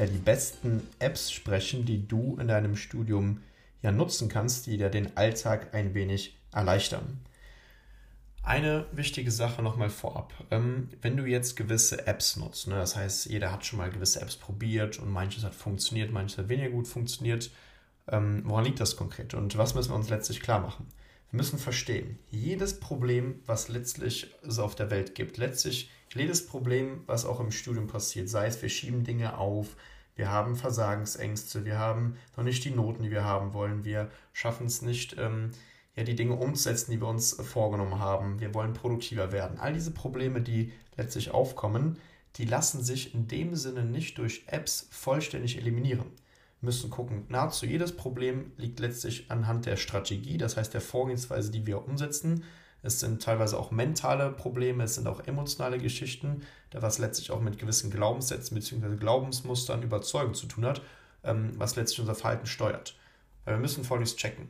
ja, die besten Apps sprechen, die du in deinem Studium ja nutzen kannst, die dir den Alltag ein wenig erleichtern. Eine wichtige Sache nochmal vorab. Ähm, wenn du jetzt gewisse Apps nutzt, ne, das heißt, jeder hat schon mal gewisse Apps probiert und manches hat funktioniert, manches hat weniger gut funktioniert. Ähm, woran liegt das konkret und was müssen wir uns letztlich klar machen? Wir müssen verstehen, jedes Problem, was letztlich es auf der Welt gibt, letztlich jedes Problem, was auch im Studium passiert, sei es wir schieben Dinge auf, wir haben Versagensängste, wir haben noch nicht die Noten, die wir haben wollen, wir schaffen es nicht, ähm, ja, die Dinge umzusetzen, die wir uns vorgenommen haben, wir wollen produktiver werden. All diese Probleme, die letztlich aufkommen, die lassen sich in dem Sinne nicht durch Apps vollständig eliminieren. Wir müssen gucken, nahezu jedes Problem liegt letztlich anhand der Strategie, das heißt der Vorgehensweise, die wir umsetzen es sind teilweise auch mentale Probleme, es sind auch emotionale Geschichten, was letztlich auch mit gewissen Glaubenssätzen bzw. Glaubensmustern, Überzeugung zu tun hat, ähm, was letztlich unser Verhalten steuert. Weil wir müssen folgendes checken.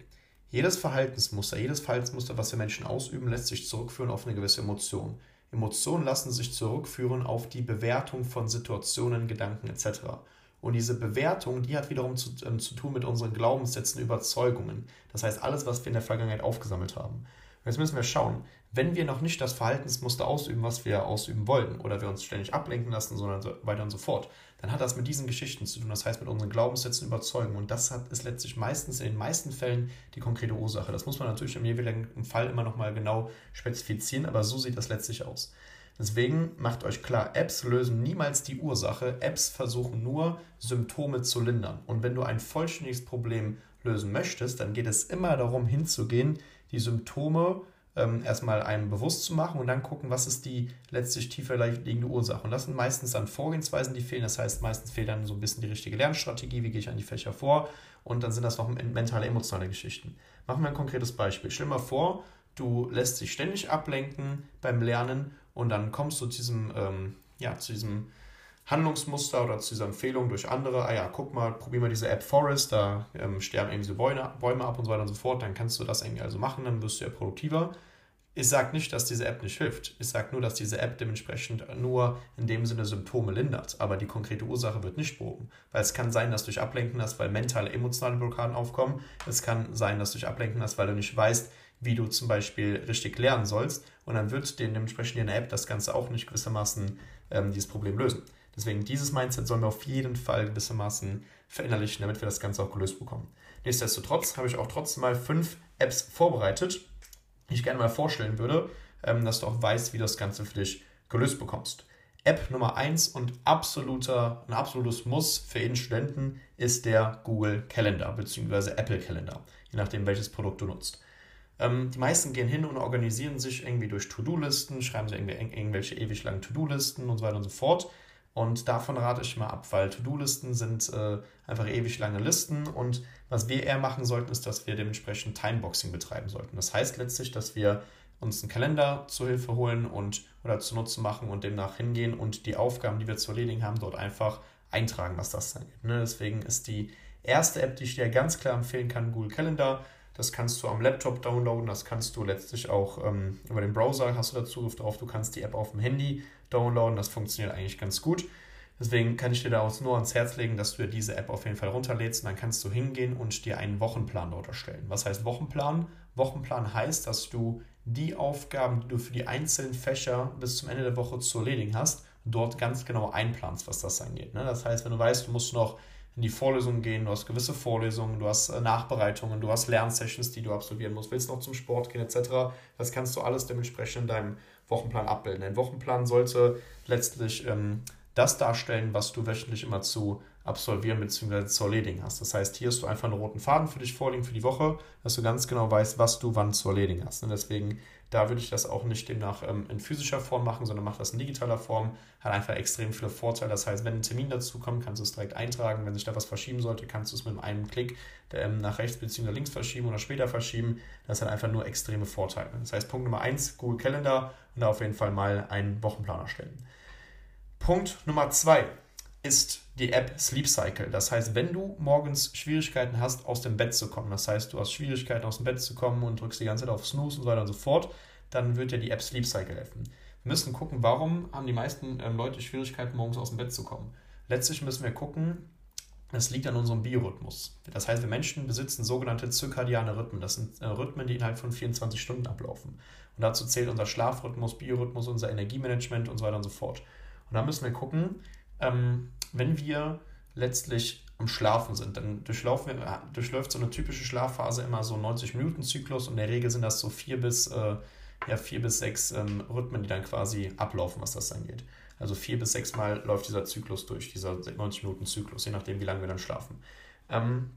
Jedes Verhaltensmuster, jedes Verhaltensmuster, was wir Menschen ausüben, lässt sich zurückführen auf eine gewisse Emotion. Emotionen lassen sich zurückführen auf die Bewertung von Situationen, Gedanken etc. Und diese Bewertung, die hat wiederum zu, äh, zu tun mit unseren Glaubenssätzen, Überzeugungen. Das heißt, alles, was wir in der Vergangenheit aufgesammelt haben. Jetzt müssen wir schauen, wenn wir noch nicht das Verhaltensmuster ausüben, was wir ausüben wollen, oder wir uns ständig ablenken lassen, sondern so weiter und so fort, dann hat das mit diesen Geschichten zu tun, das heißt mit unseren Glaubenssätzen überzeugen. Und das hat, ist letztlich meistens in den meisten Fällen die konkrete Ursache. Das muss man natürlich im jeweiligen Fall immer nochmal genau spezifizieren, aber so sieht das letztlich aus. Deswegen macht euch klar, Apps lösen niemals die Ursache. Apps versuchen nur, Symptome zu lindern. Und wenn du ein vollständiges Problem lösen möchtest, dann geht es immer darum, hinzugehen, die Symptome ähm, erstmal einem bewusst zu machen und dann gucken, was ist die letztlich tiefer liegende Ursache. Und das sind meistens dann Vorgehensweisen, die fehlen. Das heißt, meistens fehlt dann so ein bisschen die richtige Lernstrategie, wie gehe ich an die Fächer vor. Und dann sind das noch mentale, emotionale Geschichten. Machen wir ein konkretes Beispiel. Stell dir mal vor, du lässt dich ständig ablenken beim Lernen und dann kommst du zu diesem, ähm, ja, zu diesem Handlungsmuster oder zu dieser Empfehlung durch andere, ah ja, guck mal, probier mal diese App Forest, da ähm, sterben irgendwie so Bäume, Bäume ab und so weiter und so fort, dann kannst du das irgendwie also machen, dann wirst du ja produktiver. Ich sage nicht, dass diese App nicht hilft. Ich sage nur, dass diese App dementsprechend nur in dem Sinne Symptome lindert, aber die konkrete Ursache wird nicht behoben. Weil es kann sein, dass durch Ablenken das, weil mentale, emotionale Blockaden aufkommen. Es kann sein, dass durch Ablenken das, weil du nicht weißt, wie du zum Beispiel richtig lernen sollst. Und dann wird dementsprechend in der App das Ganze auch nicht gewissermaßen ähm, dieses Problem lösen. Deswegen dieses Mindset sollen wir auf jeden Fall gewissermaßen verinnerlichen, damit wir das Ganze auch gelöst bekommen. Nichtsdestotrotz habe ich auch trotzdem mal fünf Apps vorbereitet, die ich gerne mal vorstellen würde, ähm, dass du auch weißt, wie das Ganze für dich gelöst bekommst. App Nummer eins und absoluter, ein absolutes Muss für jeden Studenten ist der Google Calendar bzw. Apple Calendar, je nachdem welches Produkt du nutzt. Ähm, die meisten gehen hin und organisieren sich irgendwie durch To-Do-Listen, schreiben sie irgendwie irgendwelche ewig langen To-Do-Listen und so weiter und so fort. Und davon rate ich mal ab, weil To-Do-Listen sind äh, einfach ewig lange Listen. Und was wir eher machen sollten, ist, dass wir dementsprechend Timeboxing betreiben sollten. Das heißt letztlich, dass wir uns einen Kalender zur Hilfe holen und oder zu Nutzen machen und demnach hingehen und die Aufgaben, die wir zu erledigen haben, dort einfach eintragen, was das dann gibt. Ne? Deswegen ist die erste App, die ich dir ganz klar empfehlen kann, Google Calendar. Das kannst du am Laptop downloaden, das kannst du letztlich auch ähm, über den Browser, hast du da Zugriff drauf. Du kannst die App auf dem Handy downloaden, das funktioniert eigentlich ganz gut. Deswegen kann ich dir daraus nur ans Herz legen, dass du dir diese App auf jeden Fall runterlädst und dann kannst du hingehen und dir einen Wochenplan dort erstellen. Was heißt Wochenplan? Wochenplan heißt, dass du die Aufgaben, die du für die einzelnen Fächer bis zum Ende der Woche zu erledigen hast, dort ganz genau einplanst, was das angeht. Ne? Das heißt, wenn du weißt, du musst noch in die Vorlesungen gehen, du hast gewisse Vorlesungen, du hast äh, Nachbereitungen, du hast Lernsessions, die du absolvieren musst, willst noch zum Sport gehen etc. Das kannst du alles dementsprechend in deinem Wochenplan abbilden. Ein Wochenplan sollte letztlich ähm, das darstellen, was du wöchentlich immer zu absolvieren bzw. zu erledigen hast. Das heißt, hier hast du einfach einen roten Faden für dich vorliegen für die Woche, dass du ganz genau weißt, was du wann zu erledigen hast. Und deswegen Da würde ich das auch nicht demnach ähm, in physischer Form machen, sondern mache das in digitaler Form. Hat einfach extrem viele Vorteile. Das heißt, wenn ein Termin dazu kommt, kannst du es direkt eintragen. Wenn sich da was verschieben sollte, kannst du es mit einem Klick ähm, nach rechts bzw. links verschieben oder später verschieben. Das hat einfach nur extreme Vorteile. Das heißt, Punkt Nummer eins, Google Calendar und da auf jeden Fall mal einen Wochenplan erstellen. Punkt Nummer zwei ist die App Sleep Cycle. Das heißt, wenn du morgens Schwierigkeiten hast, aus dem Bett zu kommen, das heißt, du hast Schwierigkeiten, aus dem Bett zu kommen und drückst die ganze Zeit auf Snooze und so weiter und so fort, dann wird dir die App Sleep Cycle helfen. Wir müssen gucken, warum haben die meisten ähm, Leute Schwierigkeiten, morgens aus dem Bett zu kommen. Letztlich müssen wir gucken, das liegt an unserem Biorhythmus. Das heißt, wir Menschen besitzen sogenannte zirkadiane Rhythmen. Das sind äh, Rhythmen, die innerhalb von 24 Stunden ablaufen. Und dazu zählt unser Schlafrhythmus, Biorhythmus, unser Energiemanagement und so weiter und so fort. Und da müssen wir gucken, ähm, wenn wir letztlich am Schlafen sind, dann durchlaufen wir, durchläuft so eine typische Schlafphase immer so 90 Minuten Zyklus und in der Regel sind das so vier bis, äh, ja, vier bis sechs ähm, Rhythmen, die dann quasi ablaufen, was das angeht. Also vier bis sechs Mal läuft dieser Zyklus durch, dieser 90 Minuten Zyklus, je nachdem, wie lange wir dann schlafen. Ähm,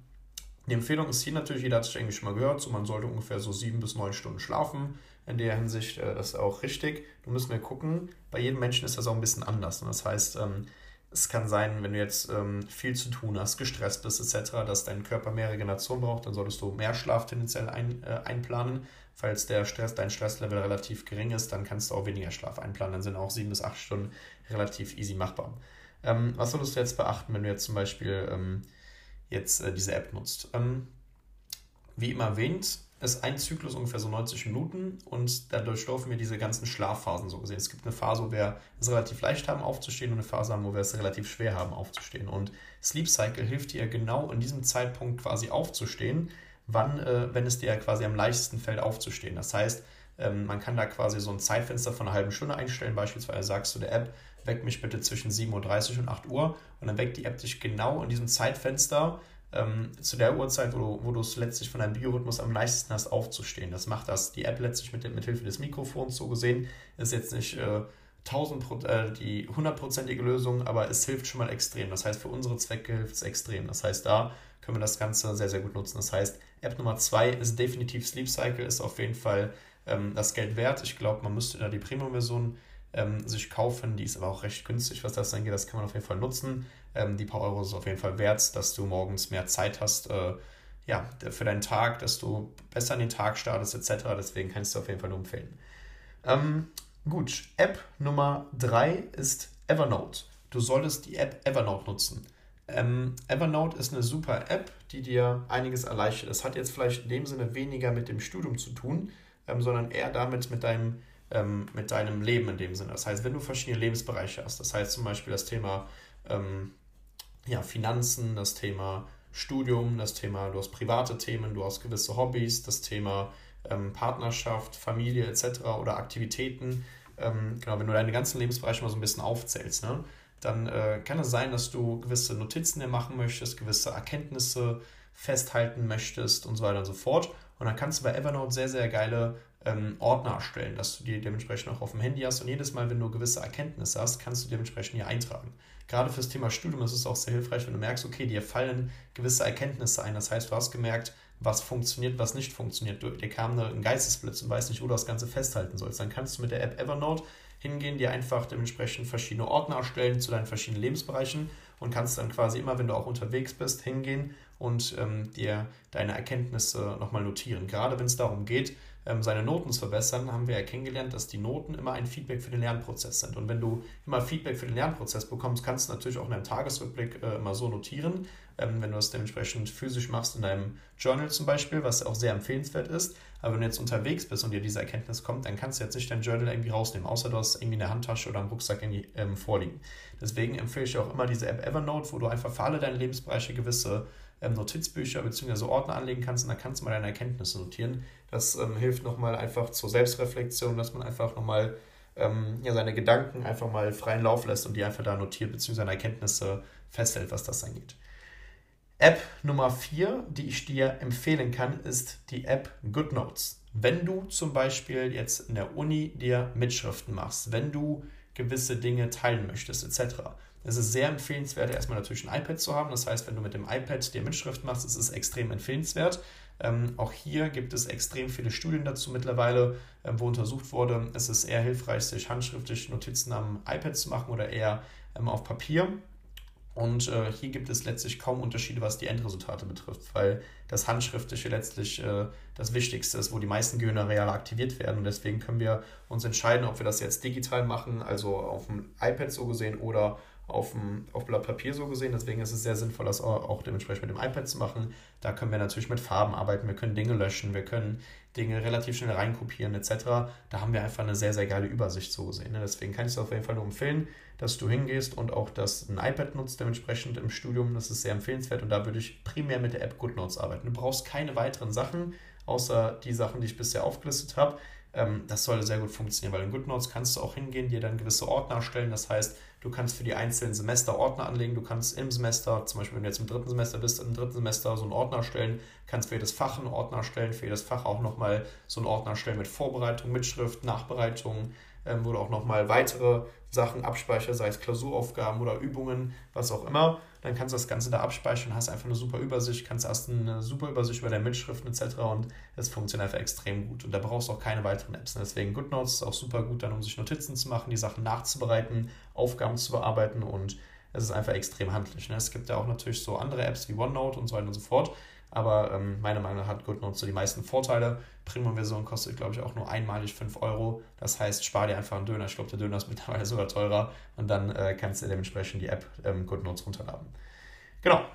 die Empfehlung ist hier natürlich, jeder hat es eigentlich schon mal gehört, so man sollte ungefähr so sieben bis neun Stunden schlafen. In der Hinsicht, äh, das ist auch richtig. Du müssen wir gucken, bei jedem Menschen ist das auch ein bisschen anders. Und das heißt, ähm, es kann sein, wenn du jetzt ähm, viel zu tun hast, gestresst bist etc., dass dein Körper mehr Regeneration braucht, dann solltest du mehr Schlaf tendenziell ein, äh, einplanen. Falls der Stress, dein Stresslevel relativ gering ist, dann kannst du auch weniger Schlaf einplanen. Dann sind auch sieben bis acht Stunden relativ easy machbar. Ähm, was solltest du jetzt beachten, wenn du jetzt zum Beispiel ähm, jetzt äh, diese App nutzt? Ähm, wie immer erwähnt, ist ein Zyklus ungefähr so 90 Minuten und dadurch laufen wir diese ganzen Schlafphasen so gesehen. Es gibt eine Phase, wo wir es relativ leicht haben aufzustehen und eine Phase haben, wo wir es relativ schwer haben aufzustehen. Und Sleep Cycle hilft dir genau in diesem Zeitpunkt quasi aufzustehen, wann, äh, wenn es dir quasi am leichtesten fällt aufzustehen. Das heißt, ähm, man kann da quasi so ein Zeitfenster von einer halben Stunde einstellen. Beispielsweise sagst du der App, weck mich bitte zwischen 7.30 Uhr und 8 Uhr und dann weckt die App dich genau in diesem Zeitfenster ähm, zu der Uhrzeit, wo du, es letztlich von deinem Biorhythmus am leichtesten hast, aufzustehen. Das macht das die App letztlich mit, mit Hilfe des Mikrofons so gesehen. Ist jetzt nicht äh, 1000 äh, die hundertprozentige Lösung, aber es hilft schon mal extrem. Das heißt, für unsere Zwecke hilft es extrem. Das heißt, da können wir das Ganze sehr, sehr gut nutzen. Das heißt, App Nummer 2 ist definitiv Sleep Cycle, ist auf jeden Fall ähm, das Geld wert. Ich glaube, man müsste da die Premium-Version ähm, sich kaufen. Die ist aber auch recht günstig, was das angeht. Das kann man auf jeden Fall nutzen. Ähm, die paar Euro ist auf jeden Fall wert, dass du morgens mehr Zeit hast. Äh, ja, für deinen Tag, dass du besser in den Tag startest, etc. Deswegen kannst du auf jeden Fall nur empfehlen. Ähm, gut, App Nummer 3 ist Evernote. Du solltest die App Evernote nutzen. Ähm, Evernote ist eine super App, die dir einiges erleichtert. Das hat jetzt vielleicht in dem Sinne weniger mit dem Studium zu tun, ähm, sondern eher damit mit deinem ähm, mit deinem Leben in dem Sinne. Das heißt, wenn du verschiedene Lebensbereiche hast, das heißt zum Beispiel das Thema ähm, ja, Finanzen, das Thema Studium, das Thema, du hast private Themen, du hast gewisse Hobbys, das Thema ähm, Partnerschaft, Familie etc. oder Aktivitäten. Ähm, genau, wenn du deine ganzen Lebensbereiche mal so ein bisschen aufzählst, ne, dann äh, kann es sein, dass du gewisse Notizen dir machen möchtest, gewisse Erkenntnisse festhalten möchtest und so weiter und so fort. Und dann kannst du bei Evernote sehr, sehr geile ähm, Ordner erstellen, dass du die dementsprechend auch auf dem Handy hast und jedes Mal, wenn du gewisse Erkenntnisse hast, kannst du dementsprechend hier eintragen. Gerade fürs Thema Studium ist es auch sehr hilfreich, wenn du merkst, okay, dir fallen gewisse Erkenntnisse ein. Das heißt, du hast gemerkt, was funktioniert, was nicht funktioniert. Du, dir kam ein Geistesblitz und weißt nicht, wo du das Ganze festhalten sollst. Dann kannst du mit der App Evernote hingehen, dir einfach dementsprechend verschiedene Ordner erstellen zu deinen verschiedenen Lebensbereichen und kannst dann quasi immer, wenn du auch unterwegs bist, hingehen und ähm, dir deine Erkenntnisse nochmal notieren. Gerade wenn es darum geht, seine Noten zu verbessern, haben wir ja kennengelernt, dass die Noten immer ein Feedback für den Lernprozess sind. Und wenn du immer Feedback für den Lernprozess bekommst, kannst du natürlich auch in deinem Tagesrückblick äh, immer so notieren. Ähm, wenn du das dementsprechend physisch machst in deinem Journal zum Beispiel, was auch sehr empfehlenswert ist. Aber wenn du jetzt unterwegs bist und dir diese Erkenntnis kommt, dann kannst du jetzt nicht dein Journal irgendwie rausnehmen, außer du hast irgendwie eine Handtasche oder einen Rucksack die, ähm, vorliegen. Deswegen empfehle ich auch immer diese App Evernote, wo du einfach für alle deine Lebensbereiche gewisse ähm, Notizbücher bzw. Ordner anlegen kannst und dann kannst du mal deine Erkenntnisse notieren. Das ähm, hilft nochmal einfach zur Selbstreflexion, dass man einfach nochmal ähm, ja, seine Gedanken einfach mal freien Lauf lässt und die einfach da notiert bzw. seine Erkenntnisse festhält, was das angeht. App Nummer 4, die ich dir empfehlen kann, ist die App GoodNotes. Wenn du zum Beispiel jetzt in der Uni dir Mitschriften machst, wenn du gewisse Dinge teilen möchtest, etc., Es ist sehr empfehlenswert, erstmal natürlich ein iPad zu haben. Das heißt, wenn du mit dem iPad dir Mitschrift machst, ist es extrem empfehlenswert. Ähm, auch hier gibt es extrem viele Studien dazu mittlerweile, ähm, wo untersucht wurde, es ist eher hilfreich, sich handschriftlich Notizen am iPad zu machen oder eher ähm, auf Papier. Und äh, hier gibt es letztlich kaum Unterschiede, was die Endresultate betrifft, weil das Handschriftliche letztlich äh, das Wichtigste ist, wo die meisten Gehirnareale aktiviert werden. Und deswegen können wir uns entscheiden, ob wir das jetzt digital machen, also auf dem iPad so gesehen oder auf, dem, auf Blatt Papier so gesehen. Deswegen ist es sehr sinnvoll, das auch dementsprechend mit dem iPad zu machen. Da können wir natürlich mit Farben arbeiten, wir können Dinge löschen, wir können Dinge relativ schnell reinkopieren etc. Da haben wir einfach eine sehr, sehr geile Übersicht so gesehen. Ne? Deswegen kann ich es auf jeden Fall nur empfehlen, dass du hingehst und auch das ein iPad nutzt dementsprechend im Studium. Das ist sehr empfehlenswert und da würde ich primär mit der App GoodNotes arbeiten. Du brauchst keine weiteren Sachen, außer die Sachen, die ich bisher aufgelistet habe. Ähm, das sollte sehr gut funktionieren, weil in GoodNotes kannst du auch hingehen, dir dann gewisse Ordner erstellen. Das heißt, du kannst für die einzelnen Semester Ordner anlegen. Du kannst im Semester, zum Beispiel wenn du jetzt im dritten Semester bist, im dritten Semester so einen Ordner erstellen, kannst für jedes Fach einen Ordner erstellen, für jedes Fach auch nochmal so einen Ordner erstellen mit Vorbereitung, Mitschrift, Nachbereitung, ähm, wo du auch nochmal weitere Sachen abspeicherst, sei es Klausuraufgaben oder Übungen, was auch immer. Dann kannst du das Ganze da abspeichern, hast einfach eine super Übersicht, kannst erst eine super Übersicht über deine Mitschriften etc. und es funktioniert einfach extrem gut. Und da brauchst du auch keine weiteren Apps. Deswegen GoodNotes ist auch super gut dann, um sich Notizen zu machen, die Sachen nachzubereiten, Aufgaben zu bearbeiten und es ist einfach extrem handlich. Ne? Es gibt ja auch natürlich so andere Apps wie OneNote und so weiter und so fort. Aber ähm, meiner Meinung nach hat GoodNotes so die meisten Vorteile. Premium-Version kostet, glaube ich, auch nur einmalig 5 Euro. Das heißt, spar dir einfach einen Döner. Ich glaube, der Döner ist mittlerweile sogar teurer. Und dann äh, kannst du dementsprechend die App ähm, GoodNotes runterladen. Genau.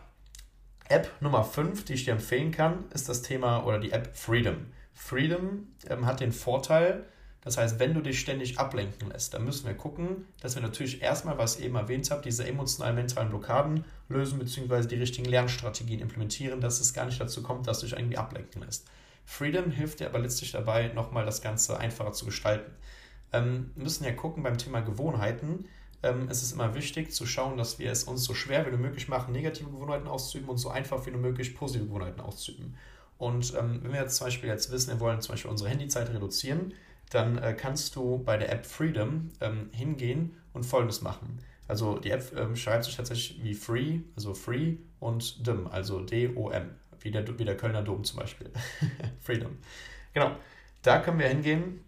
App Nummer 5, die ich dir empfehlen kann, ist das Thema oder die App Freedom. Freedom ähm, hat den Vorteil, das heißt, wenn du dich ständig ablenken lässt, dann müssen wir gucken, dass wir natürlich erstmal, was ich eben erwähnt habe, diese emotionalen mentalen Blockaden lösen, beziehungsweise die richtigen Lernstrategien implementieren, dass es gar nicht dazu kommt, dass du dich irgendwie ablenken lässt. Freedom hilft dir aber letztlich dabei, nochmal das Ganze einfacher zu gestalten. Ähm, wir müssen ja gucken beim Thema Gewohnheiten. Ähm, es ist immer wichtig zu schauen, dass wir es uns so schwer wie möglich machen, negative Gewohnheiten auszuüben und so einfach wie möglich positive Gewohnheiten auszuüben. Und ähm, wenn wir jetzt zum Beispiel jetzt wissen, wir wollen zum Beispiel unsere Handyzeit reduzieren, dann äh, kannst du bei der App Freedom ähm, hingehen und folgendes machen. Also die App ähm, schreibt sich tatsächlich wie Free, also Free und Dim, also D-O-M, wie der, wie der Kölner Dom zum Beispiel. Freedom. Genau. Da können wir hingehen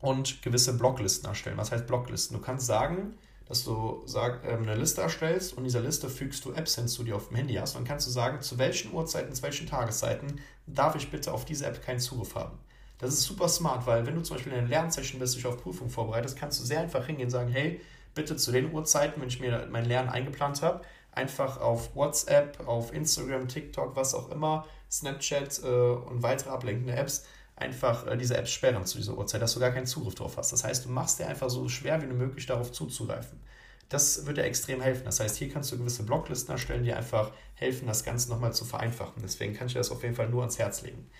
und gewisse Blocklisten erstellen. Was heißt Blocklisten? Du kannst sagen, dass du sag, ähm, eine Liste erstellst und dieser Liste fügst du Apps hinzu, die du auf dem Handy hast. Und dann kannst du sagen, zu welchen Uhrzeiten, zu welchen Tageszeiten darf ich bitte auf diese App keinen Zugriff haben. Das ist super smart, weil wenn du zum Beispiel in einer Lernsession bist, dich auf Prüfung vorbereitest, kannst du sehr einfach hingehen und sagen, hey, bitte zu den Uhrzeiten, wenn ich mir mein Lernen eingeplant habe, einfach auf WhatsApp, auf Instagram, TikTok, was auch immer, Snapchat äh, und weitere ablenkende Apps, einfach äh, diese Apps sperren zu dieser Uhrzeit, dass du gar keinen Zugriff drauf hast. Das heißt, du machst dir einfach so schwer wie möglich darauf zuzugreifen. Das wird dir extrem helfen. Das heißt, hier kannst du gewisse Blocklisten erstellen, die einfach helfen, das Ganze nochmal zu vereinfachen. Deswegen kann ich dir das auf jeden Fall nur ans Herz legen.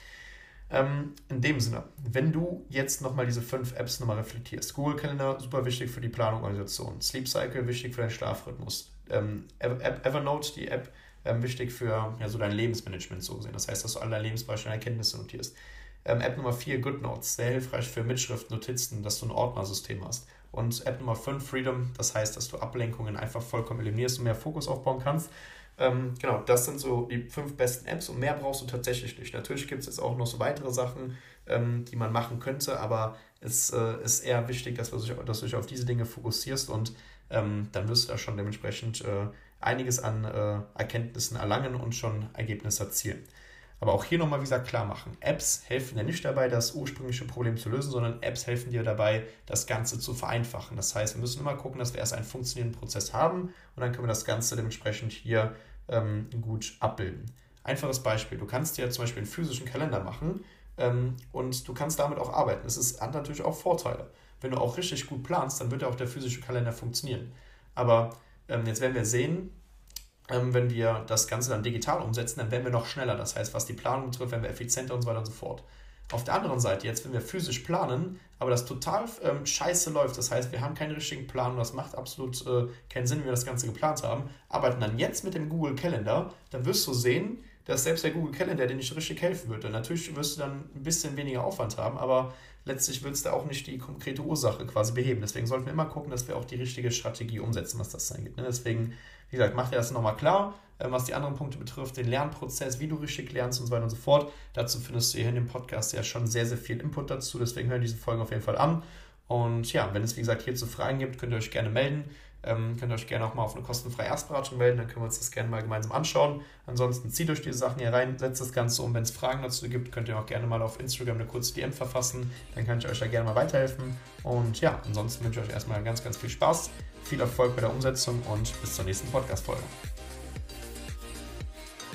Ähm, in dem Sinne, wenn du jetzt nochmal diese fünf Apps nochmal reflektierst, Google Calendar, super wichtig für die Planung und Organisation, Sleep Cycle, wichtig für deinen Schlafrhythmus, ähm, Evernote, die App, ähm, wichtig für ja, so dein Lebensmanagement so gesehen. Das heißt, dass du alle deine Lebensbeispiele und Erkenntnisse notierst. Ähm, App Nummer 4, GoodNotes, sehr hilfreich für Mitschriften, Notizen, dass du ein Ordnersystem hast. Und App Nummer 5, Freedom, das heißt, dass du Ablenkungen einfach vollkommen eliminierst und mehr Fokus aufbauen kannst. Ähm, genau, das sind so die fünf besten Apps und mehr brauchst du tatsächlich nicht. Natürlich gibt es jetzt auch noch so weitere Sachen, ähm, die man machen könnte, aber es äh, ist eher wichtig, dass, du dich, dass du dich auf diese Dinge fokussierst und ähm, dann wirst du da schon dementsprechend äh, einiges an äh, Erkenntnissen erlangen und schon Ergebnisse erzielen. Aber auch hier nochmal, wie gesagt, klar machen. Apps helfen ja nicht dabei, das ursprüngliche Problem zu lösen, sondern Apps helfen dir dabei, das Ganze zu vereinfachen. Das heißt, wir müssen immer gucken, dass wir erst einen funktionierenden Prozess haben und dann können wir das Ganze dementsprechend hier ähm, gut abbilden. Einfaches Beispiel, du kannst dir zum Beispiel einen physischen Kalender machen ähm, und du kannst damit auch arbeiten. Es ist, hat natürlich auch Vorteile. Wenn du auch richtig gut planst, dann wird ja auch der physische Kalender funktionieren. Aber ähm, jetzt werden wir sehen, wenn wir das Ganze dann digital umsetzen, dann werden wir noch schneller. Das heißt, was die Planung betrifft, werden wir effizienter und so weiter und so fort. Auf der anderen Seite, jetzt, wenn wir physisch planen, aber das total ähm, scheiße läuft, das heißt, wir haben keinen richtigen Plan und das macht absolut äh, keinen Sinn, wie wir das Ganze geplant haben, arbeiten dann jetzt mit dem Google Calendar, dann wirst du sehen, dass selbst der Google Calendar dir nicht richtig helfen würde. Natürlich wirst du dann ein bisschen weniger Aufwand haben, aber letztlich es da auch nicht die konkrete Ursache quasi beheben. Deswegen sollten wir immer gucken, dass wir auch die richtige Strategie umsetzen, was das angeht. Ne? Deswegen, wie gesagt, mach dir das nochmal klar, ähm, was die anderen Punkte betrifft, den Lernprozess, wie du richtig lernst und so weiter und so fort. Dazu findest du hier in dem Podcast ja schon sehr, sehr viel Input dazu. Deswegen hör diese Folge auf jeden Fall an. Und ja, wenn es wie gesagt hierzu Fragen gibt, könnt ihr euch gerne melden. Ähm, könnt ihr euch gerne auch mal auf eine kostenfreie Erstberatung melden, dann können wir uns das gerne mal gemeinsam anschauen. Ansonsten zieht euch diese Sachen hier rein, setzt das Ganze um. Wenn es Fragen dazu gibt, könnt ihr auch gerne mal auf Instagram eine kurze DM verfassen. Dann kann ich euch da gerne mal weiterhelfen. Und ja, ansonsten wünsche ich euch erstmal ganz, ganz viel Spaß, viel Erfolg bei der Umsetzung und bis zur nächsten Podcast-Folge.